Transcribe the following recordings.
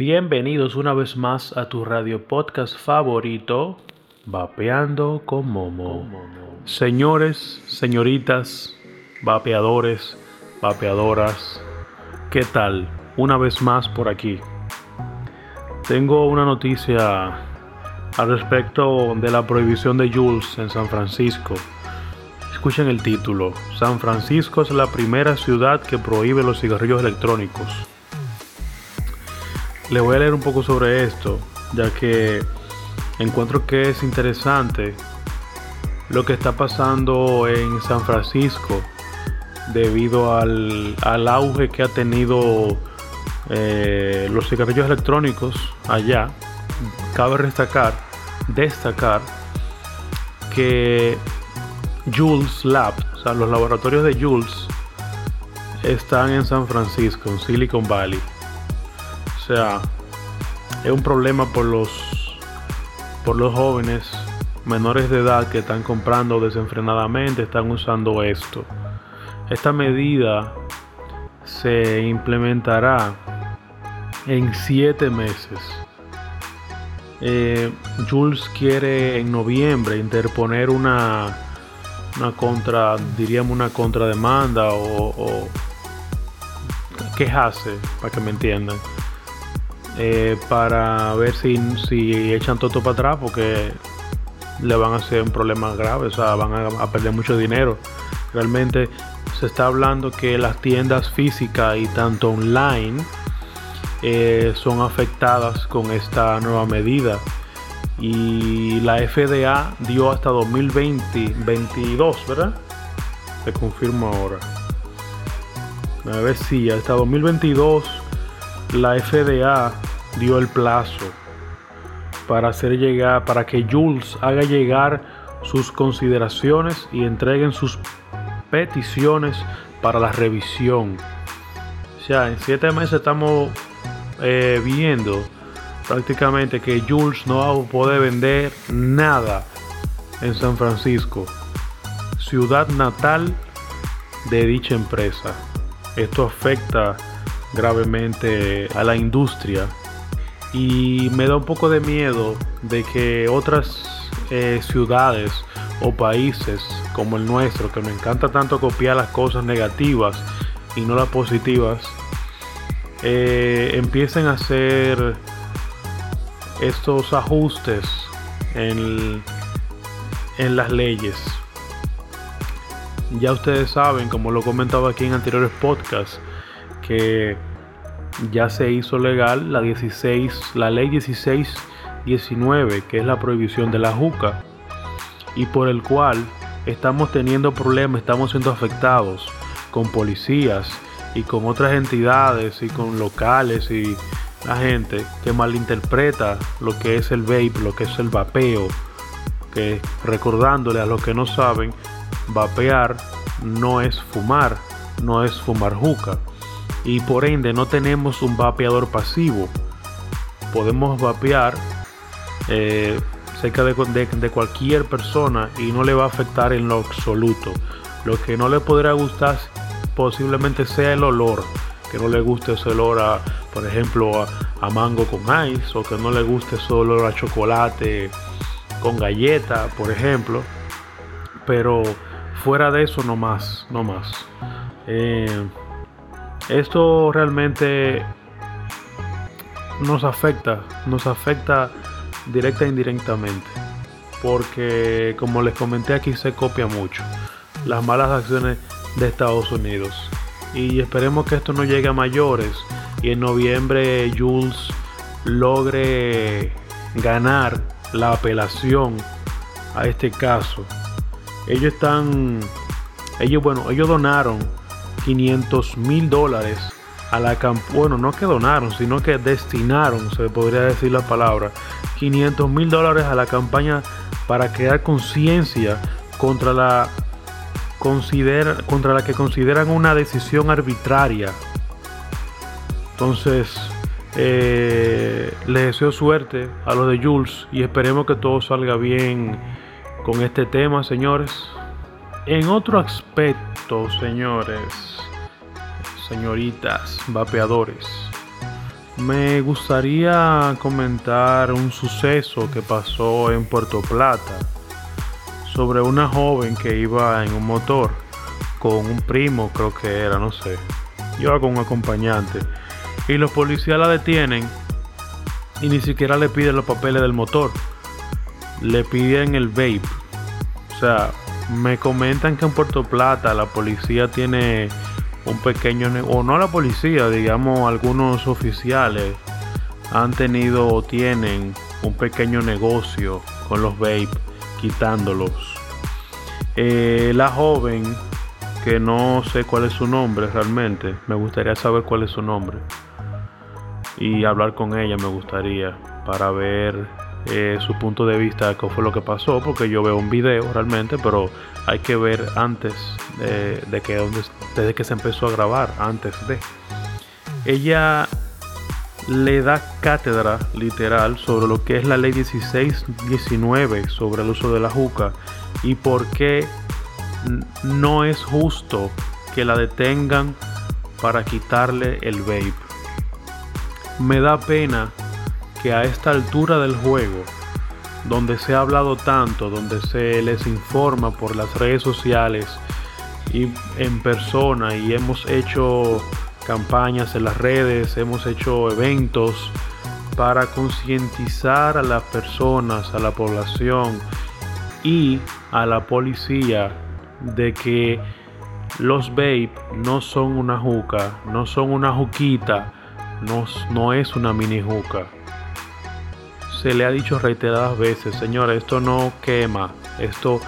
Bienvenidos una vez más a tu radio podcast favorito, Vapeando con Momo. Señores, señoritas, vapeadores, vapeadoras, ¿qué tal? Una vez más por aquí. Tengo una noticia al respecto de la prohibición de Jules en San Francisco. Escuchen el título. San Francisco es la primera ciudad que prohíbe los cigarrillos electrónicos. Le voy a leer un poco sobre esto, ya que encuentro que es interesante lo que está pasando en San Francisco debido al, auge que ha tenido eh, los cigarrillos electrónicos allá. Cabe destacar, destacar que Jules Lab, o sea, los laboratorios de Jules están en San Francisco, en Silicon Valley. O sea, es un problema por los por los jóvenes menores de edad que están comprando desenfrenadamente, están usando esto. Esta medida se implementará en siete meses. Eh, Jules quiere en noviembre interponer una, una contra, diríamos una contrademanda o, o quejarse, para que me entiendan eh, para ver si, si echan todo para atrás porque le van a hacer un problema grave, o sea, van a, perder mucho dinero. Realmente se está hablando que las tiendas físicas y tanto online eh, son afectadas con esta nueva medida. Y la FDA dio hasta 2022, ¿verdad? Te confirmo ahora. A ver si hasta 2022 la FDA dio el plazo para hacer llegar, para que Jules haga llegar sus consideraciones y entreguen sus peticiones para la revisión. O sea, en siete meses estamos eh, viendo prácticamente que Jules no va a poder vender nada en San Francisco, ciudad natal de dicha empresa. Esto afecta gravemente a la industria y me da un poco de miedo de que otras eh, ciudades o países como el nuestro, que nos encanta tanto copiar las cosas negativas y no las positivas, eh, empiecen a hacer estos ajustes en, en las leyes. Ya ustedes saben, como lo he comentado aquí en anteriores podcasts, que ya se hizo legal la 16, la ley 1619, que es la prohibición de la juca, y por el cual estamos teniendo problemas, estamos siendo afectados con policías y con otras entidades y con locales y la gente que malinterpreta lo que es el vape, lo que es el vapeo, que recordándole a los que no saben, vapear no es fumar, no es fumar juca y por ende no tenemos un vapeador pasivo. Podemos vapear eh, cerca de, de, cualquier persona y no le va a afectar en lo absoluto. Lo que no le podrá gustar posiblemente sea el olor, que no le guste ese olor a, por ejemplo, a, mango con ice o que no le guste ese olor a chocolate con galleta, por ejemplo. Pero fuera de eso no más, no más. Eh, esto realmente nos afecta, nos afecta directa e indirectamente, porque como les comenté aquí se copia mucho las malas acciones de Estados Unidos y esperemos que esto no llegue a mayores y en noviembre Jules logre ganar la apelación a este caso. Ellos están, ellos bueno, ellos donaron 500 mil dólares a la campaña, bueno, no que donaron, sino que destinaron, se podría decir la palabra, 500 mil dólares a la campaña para crear conciencia contra la contra la que consideran una decisión arbitraria. Entonces, eh, les deseo suerte a los de Jules y esperemos que todo salga bien con este tema, señores. En otro aspecto, señores, señoritas, vapeadores, Me gustaría comentar un suceso que pasó en Puerto Plata sobre una joven que iba en un motor con un primo, creo que era, no sé. Iba con un acompañante. Y los policías la detienen y ni siquiera le piden los papeles del motor. Le piden el vape. O sea, me comentan que en Puerto Plata la policía tiene un pequeño, o no la policía, digamos algunos oficiales han tenido o tienen un pequeño negocio con los vape, quitándolos. Eh, la joven, que no sé cuál es su nombre realmente, me gustaría saber cuál es su nombre. Y hablar con ella me gustaría para ver eh, su punto de vista qué fue lo que pasó, porque yo veo un video realmente, pero hay que ver antes de, que desde que se empezó a grabar, antes de. Ella le da cátedra literal sobre lo que es la ley 1619 sobre el uso de la juca y por qué no es justo que la detengan para quitarle el vape. Me da pena que a esta altura del juego, donde se ha hablado tanto, donde se les informa por las redes sociales y en persona y hemos hecho campañas en las redes, hemos hecho eventos para concientizar a las personas, a la población y a la policía de que los vape no son una juca, no son una juquita, no, no es una mini juca se le ha dicho reiteradas veces, señora, esto no quema, esto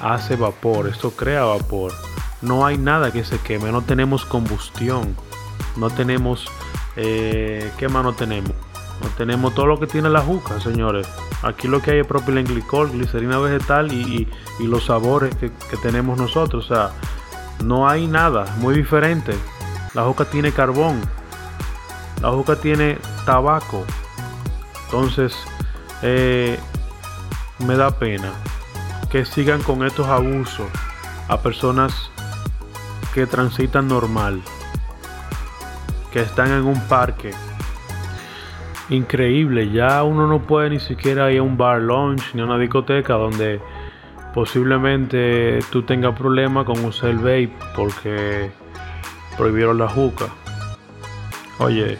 hace vapor, esto crea vapor. No hay nada que se queme, no tenemos combustión, no tenemos, eh, ¿qué más no tenemos? No tenemos todo lo que tiene la juca, señores. Aquí lo que hay es propilenglicol, glicerina vegetal y, los sabores que, que, tenemos nosotros. O sea, no hay nada muy diferente. La juca tiene carbón. La juca tiene tabaco. Entonces, eh, me da pena que sigan con estos abusos a personas que transitan normal, que están en un parque. Increíble, ya uno no puede ni siquiera ir a un bar lunch ni a una discoteca donde posiblemente tú tengas problemas con usar el vape porque prohibieron la juca. Oye,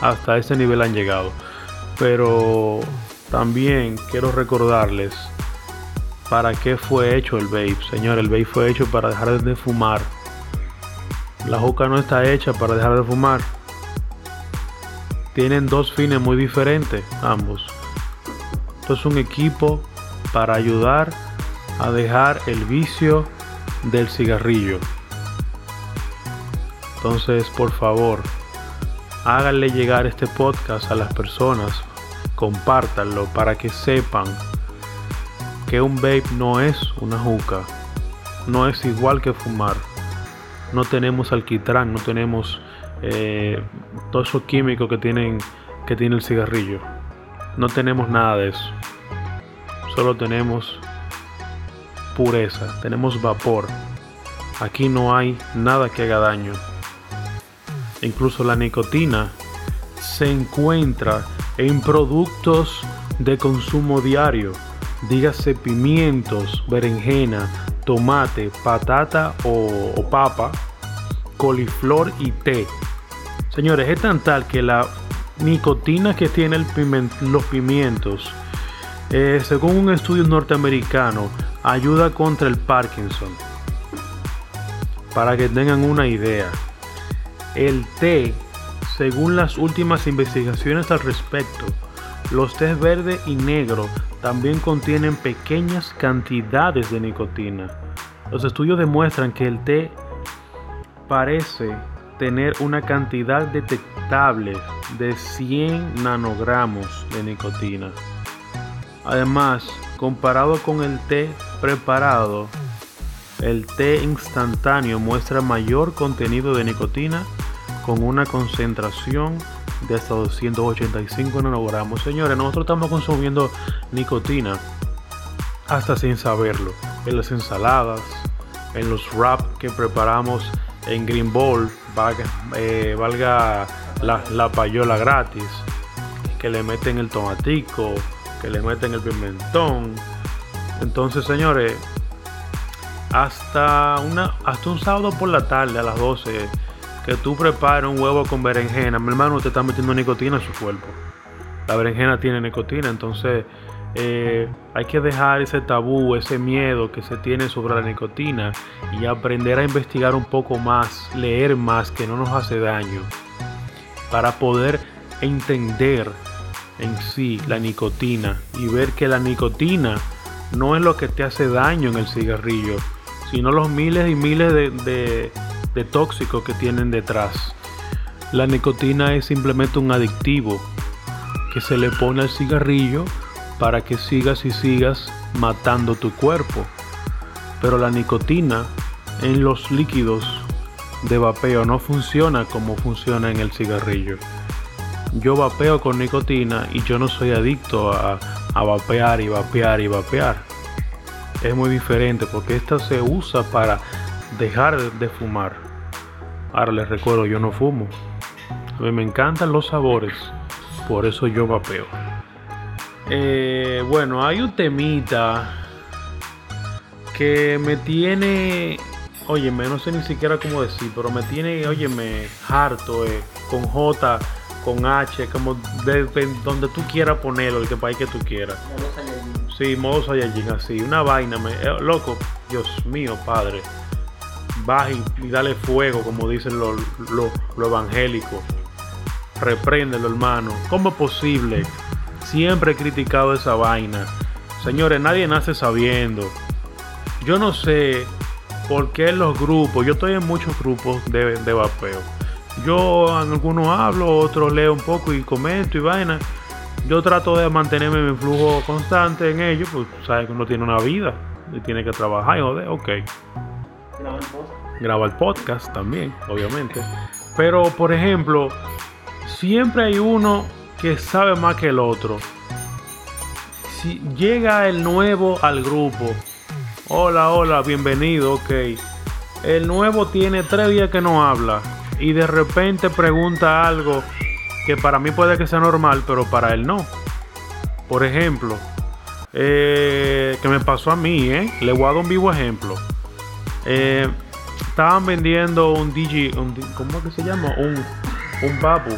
hasta ese nivel han llegado. Pero también quiero recordarles para qué fue hecho el vape. Señor, el vape fue hecho para dejar de fumar. La juca no está hecha para dejar de fumar. Tienen dos fines muy diferentes, ambos. Esto es un equipo para ayudar a dejar el vicio del cigarrillo. Entonces, por favor, háganle llegar este podcast a las personas, compártanlo para que sepan que un vape no es una juca, no es igual que fumar. No tenemos alquitrán, no tenemos eh, todos esos químicos que tienen que tiene el cigarrillo. No tenemos nada de eso. Solo tenemos pureza, tenemos vapor. Aquí no hay nada que haga daño incluso la nicotina, se encuentra en productos de consumo diario, dígase pimientos, berenjena, tomate, patata o, papa, coliflor y té. Señores, es tan tal que la nicotina que tiene los pimientos, eh, según un estudio norteamericano, ayuda contra el Parkinson. Para que tengan una idea. El té, según las últimas investigaciones al respecto, los tés verde y negro también contienen pequeñas cantidades de nicotina. Los estudios demuestran que el té parece tener una cantidad detectable de 100 nanogramos de nicotina. Además, comparado con el té preparado, el té instantáneo muestra mayor contenido de nicotina con una concentración de hasta 285 nanogramos. Señores, nosotros estamos consumiendo nicotina hasta sin saberlo. En las ensaladas, en los wraps que preparamos en Green Bowl, valga, eh, valga la, la payola gratis, que le meten el tomatico, que le meten el pimentón. Entonces, señores, hasta, una, hasta un sábado por la tarde a las 12 que tú prepares un huevo con berenjena, mi hermano te está metiendo nicotina en su cuerpo. La berenjena tiene nicotina, entonces eh, hay que dejar ese tabú, ese miedo que se tiene sobre la nicotina y aprender a investigar un poco más, leer más, que no nos hace daño, para poder entender en sí la nicotina y ver que la nicotina no es lo que te hace daño en el cigarrillo, sino los miles y miles de tóxicos que tienen detrás. La nicotina es simplemente un adictivo que se le pone al cigarrillo para que sigas y sigas matando tu cuerpo. Pero la nicotina en los líquidos de vapeo no funciona como funciona en el cigarrillo. Yo vapeo con nicotina y yo no soy adicto a, vapear y vapear y vapear. Es muy diferente porque esta se usa para dejar de fumar. Ahora les recuerdo, yo no fumo. A mí me encantan los sabores, por eso yo vapeo. Eh, bueno, hay un temita que me tiene, óyeme, no sé ni siquiera cómo decir, pero me tiene, óyeme, harto, eh, con J, con H, como de, donde tú quieras ponerlo, el que país que tú quieras. Sí, modo Saiyajin, así, una vaina, me, eh, loco, Dios mío, padre. Baja y, dale fuego, como dicen los lo, evangélicos. Repréndelo, hermano. ¿Cómo es posible? Siempre he criticado esa vaina. Señores, nadie nace sabiendo. Yo no sé por qué los grupos, yo estoy en muchos grupos de, de vapeo. Yo en algunos hablo, otros leo un poco y comento y vaina. Yo trato de mantenerme en mi flujo constante en ello, pues sabes que uno tiene una vida y tiene que trabajar y joder, ok. Graba el podcast también, obviamente. Pero por ejemplo, siempre hay uno que sabe más que el otro. Si llega el nuevo al grupo, hola, hola, bienvenido, ok. El nuevo tiene tres días que no habla y de repente pregunta algo que para mí puede que sea normal, pero para él no. Por ejemplo, eh, que me pasó a mí, ¿eh? Le voy a dar un vivo ejemplo. Eh, estaban vendiendo un DJ, ¿cómo es que se llama? Un, un babu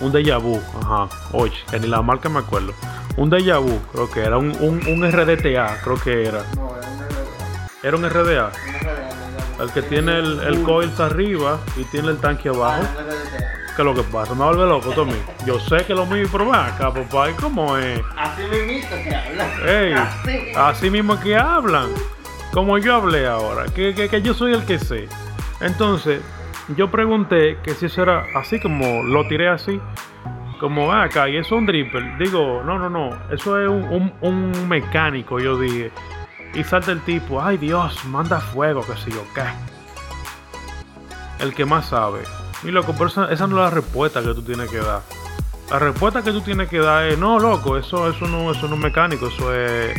un déjà vu, ajá. Oye, que ni la marca me acuerdo. Un déjà vu, creo que era. Un, un, RDTA, creo que era. No, era un RDA. Era un RDA. El que tiene el, el coils arriba y tiene el tanque abajo. Ah, ¿Qué es lo que pasa? Me vuelve loco, Tommy. Yo sé que lo mismo, pero acá, papá, ¿y cómo es? Así mismo que hablan. Ey, así. mismo que hablan. Como yo hablé ahora, que, que, que yo soy el que sé. Entonces, yo pregunté que si eso era así como lo tiré así, como acá, y eso es un dripper. Digo, no, no, no, eso es un, mecánico, yo dije. Y salta el tipo, ay Dios, manda fuego, que sé yo, ¿qué? El que más sabe. Y loco, pero esa, no es la respuesta que tú tienes que dar. La respuesta que tú tienes que dar es, no, loco, eso, eso, no, eso no es mecánico, eso es,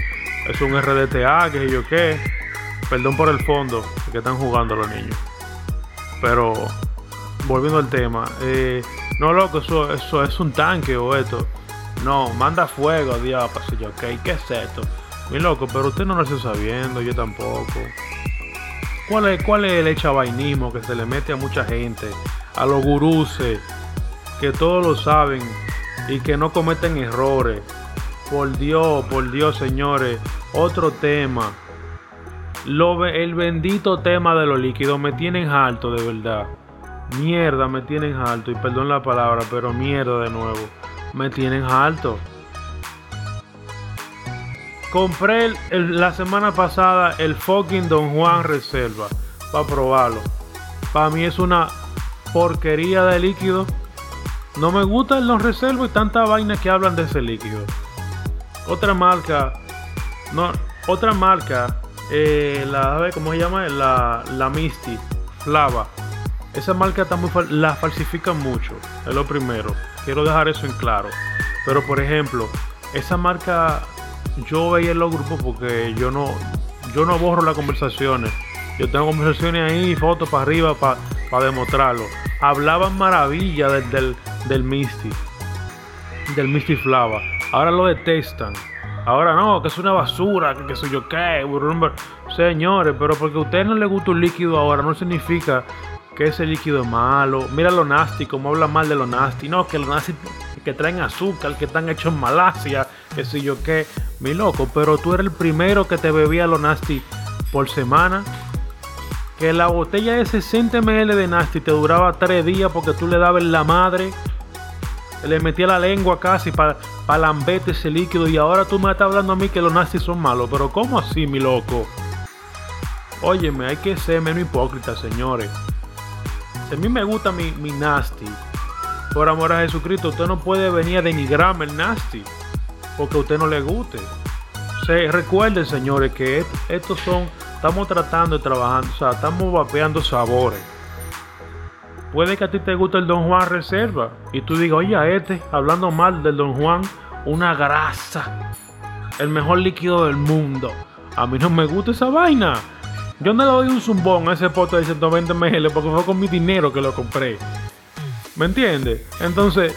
es un RDTA, que sé yo qué. Perdón por el fondo, que están jugando los niños. Pero volviendo al tema, eh, no loco, eso, eso es un tanque o esto. No, manda fuego, diablo, yo, ok, ¿qué es esto? Mi loco, pero usted no lo está sabiendo, yo tampoco. ¿Cuál es, ¿Cuál es el echabainismo que se le mete a mucha gente? A los guruses, que todos lo saben y que no cometen errores. Por Dios, por Dios, señores. Otro tema lo, el bendito tema de los líquidos me tienen alto, de verdad. Mierda, me tienen alto. Y perdón la palabra, pero mierda de nuevo. Me tienen alto. Compré la semana pasada el fucking Don Juan Reserva para probarlo. Para mí es una porquería de líquido. No me gusta el Don Reserva y tanta vaina que hablan de ese líquido. Otra marca, no, otra marca eh, la, ¿cómo se llama? La, la Misty, Flava. Esa marca está muy la falsifican mucho, es lo primero. Quiero dejar eso en claro. Pero por ejemplo, esa marca yo veía en los grupos porque yo no, yo no borro las conversaciones. Yo tengo conversaciones ahí, fotos para arriba para demostrarlo. hablaban maravilla del, del, del Misty, del Misty Flava. Ahora lo detestan. Ahora no, que es una basura, que, soy yo qué. Señores, pero porque a usted no le gusta un líquido ahora, no significa que ese líquido es malo. Mira lo nasty, como habla mal de lo nasty. No, que lo nasty que traen azúcar, que están hechos en Malasia, que sé yo qué. Mi loco, pero tú eres el primero que te bebía lo nasty por semana. Que la botella de 60 ml de nasty te duraba 3 días porque tú le dabas la madre. Le metía la lengua casi para pa lambete ese líquido. Y ahora tú me estás hablando a mí que los nasty son malos. Pero ¿cómo así, mi loco? Óyeme, hay que ser menos hipócrita, señores. Si a mí me gusta mi, mi nasty, por amor a Jesucristo, usted no puede venir a denigrarme el nasty porque a usted no le guste. Se, recuerden, señores, que estos son, estamos tratando de trabajar, o sea, estamos vapeando sabores. Puede que a ti te guste el Don Juan Reserva y tú digas, oye, a este, hablando mal del Don Juan, una grasa, el mejor líquido del mundo. A mí no me gusta esa vaina. Yo no le doy un zumbón a ese pote de 120 ml porque fue con mi dinero que lo compré. ¿Me entiendes? Entonces,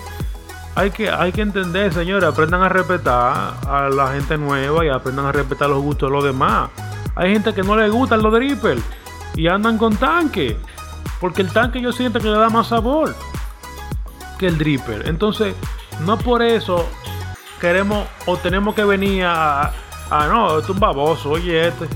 hay que, hay que entender, señores, aprendan a respetar a la gente nueva y aprendan a respetar los gustos de los demás. Hay gente que no le gustan los dripper y andan con tanque. Porque el tanque yo siento que le da más sabor que el dripper. Entonces, no por eso queremos o tenemos que venir a, a no, esto es un baboso, oye este.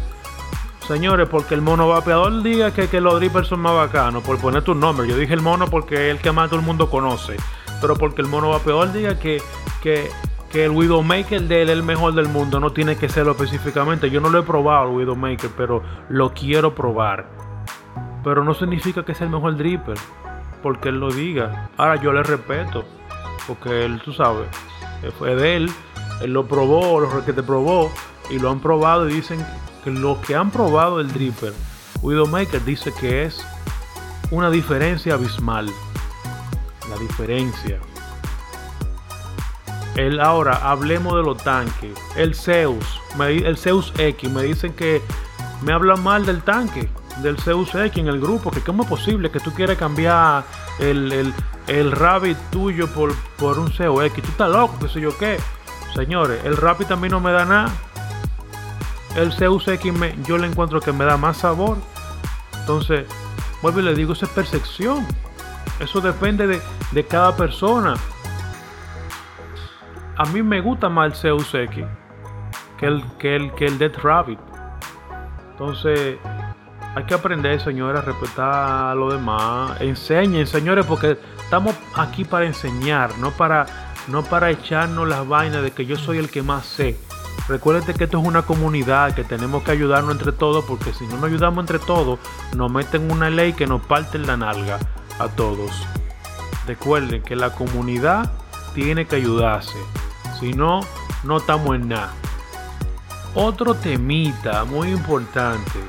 Señores, porque el mono vapeador diga que, que los drippers son más bacanos, por poner tu nombre. Yo dije el mono porque es el que más todo el mundo conoce. Pero porque el mono vapeador diga que, que, que el Widowmaker de él es el mejor del mundo, no tiene que serlo específicamente. Yo no lo he probado el Widowmaker, pero lo quiero probar. Pero no significa que sea el mejor dripper, porque él lo diga. Ahora yo le respeto, porque él, tú sabes, fue de él, él lo probó, lo que te probó, y lo han probado y dicen que los que han probado el dripper, Widowmaker dice que es una diferencia abismal. La diferencia. El, ahora hablemos de los tanques. El Zeus, el Zeus X, me dicen que me hablan mal del tanque, del Zeus X en el grupo, que cómo es posible que tú quieras cambiar el, el, Rabbit tuyo por, por un Zeus X. Tú estás loco, qué sé yo qué. Señores, el Rabbit también no me da nada el Zeus X yo le encuentro que me da más sabor. Entonces, vuelvo y le digo, eso es percepción. Eso depende de, cada persona. A mí me gusta más el Zeus X que el, que el, que el Death Rabbit. Entonces, hay que aprender, señores, a respetar a lo demás. Enseñen, señores, porque estamos aquí para enseñar, no para, no para echarnos las vainas de que yo soy el que más sé. Recuerden que esto es una comunidad, que tenemos que ayudarnos entre todos, porque si no nos ayudamos entre todos, nos meten una ley que nos parte la nalga a todos. Recuerden que la comunidad tiene que ayudarse, si no, no estamos en nada. Otro temita muy importante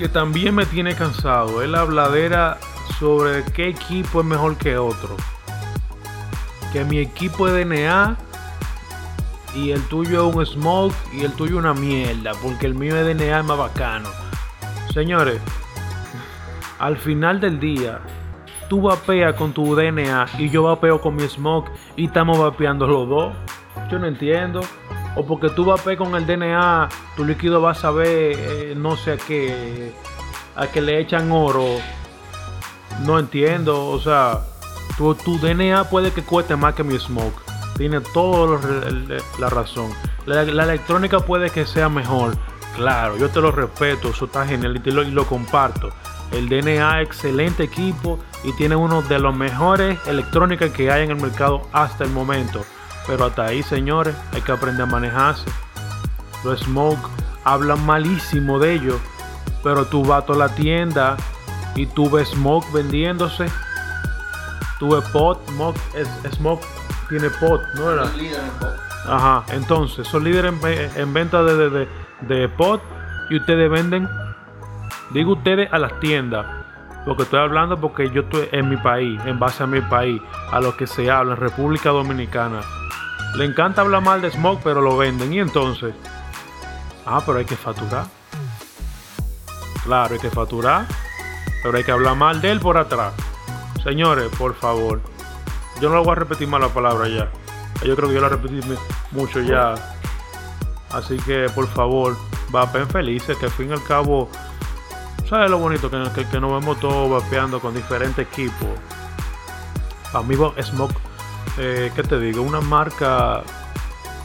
que también me tiene cansado es la habladera sobre qué equipo es mejor que otro. Que mi equipo de DNA y el tuyo es un smoke y el tuyo una mierda, porque el mío es DNA más bacano. Señores, al final del día, tú vapeas con tu DNA y yo vapeo con mi smoke y estamos vapeando los dos. Yo no entiendo. O porque tú vapeas con el DNA, tu líquido va a saber, eh, no sé a qué, a que le echan oro. No entiendo. O sea, tu, DNA puede que cueste más que mi smoke tiene toda la razón. La, electrónica puede que sea mejor. Claro, yo te lo respeto, eso está genial y, lo, y lo comparto. El DNA, excelente equipo y tiene uno de los mejores electrónicas que hay en el mercado hasta el momento. Pero hasta ahí, señores, hay que aprender a manejarse. Los Smoke hablan malísimo de ellos, pero tú vas a la tienda y tú ves Smoke vendiéndose. Tú ves Pot, Smoke, Smoke tiene pot, ¿no era? en pot. Ajá, entonces son líderes en, venta de, de, pot y ustedes venden, digo ustedes a las tiendas, porque estoy hablando porque yo estoy en mi país, en base a mi país, a lo que se habla en República Dominicana. Le encanta hablar mal de Smoke, pero lo venden. Y entonces, ah, pero hay que facturar. Claro, hay que facturar. pero hay que hablar mal de él por atrás. Señores, por favor. Yo no lo voy a repetir más la palabra ya. Yo creo que yo la repetí mucho ya. Así que, por favor, vapen felices, que al fin y al cabo, ¿sabes lo bonito? Que, que, nos vemos todos vapeando con diferentes equipos. Amigo Smoke, eh, ¿qué te digo? Una marca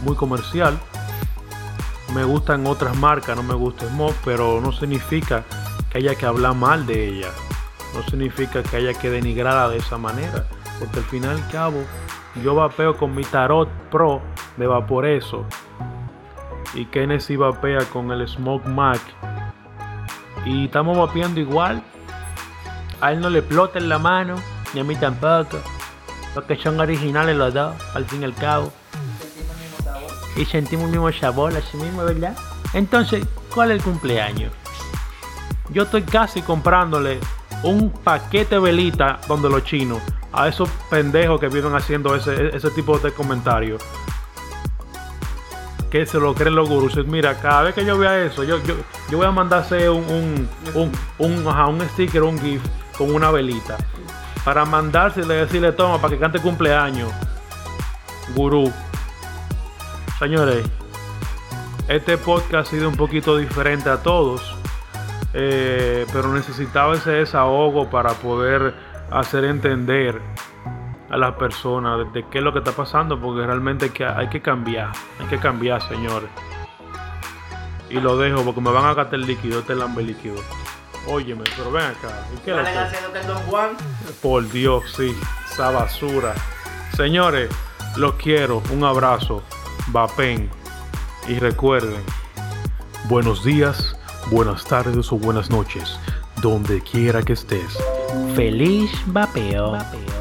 muy comercial. Me gustan otras marcas, no me gusta Smoke, pero no significa que haya que hablar mal de ella. No significa que haya que denigrarla de esa manera. Porque al final y al cabo, yo vapeo con mi Tarot Pro de Vaporeso. Y Kennedy vapea con el Smoke Mac. Y estamos vapeando igual. A él no le explota en la mano, ni a mí tampoco. Porque son originales los dos, al fin y al cabo. Y sentimos el mismo sabor, así mismo, ¿verdad? Entonces, ¿cuál es el cumpleaños? Yo estoy casi comprándole un paquete de velita donde los chinos a esos pendejos que viven haciendo ese, ese tipo de comentarios. Que se lo creen los gurús. Mira, cada vez que yo vea eso, yo, yo, yo voy a mandarse un, un, un, un, un sticker, un GIF con una velita. Para mandársele, decirle, toma, para que cante cumpleaños. Gurú. Señores, este podcast ha sido un poquito diferente a todos. Eh, pero necesitaba ese desahogo para poder hacer entender a las personas de, qué es lo que está pasando, porque realmente hay que, hay que cambiar, hay que cambiar, señores. Y lo dejo porque me van a gastar el líquido, este lambe líquido. Óyeme, pero ven acá. ¿Y qué haciendo que Don Juan? Por Dios, sí, esa basura. Señores, los quiero. Un abrazo. Vapen. Y recuerden, buenos días, buenas tardes o buenas noches, donde quiera que estés. Feliz vapeo. vapeo.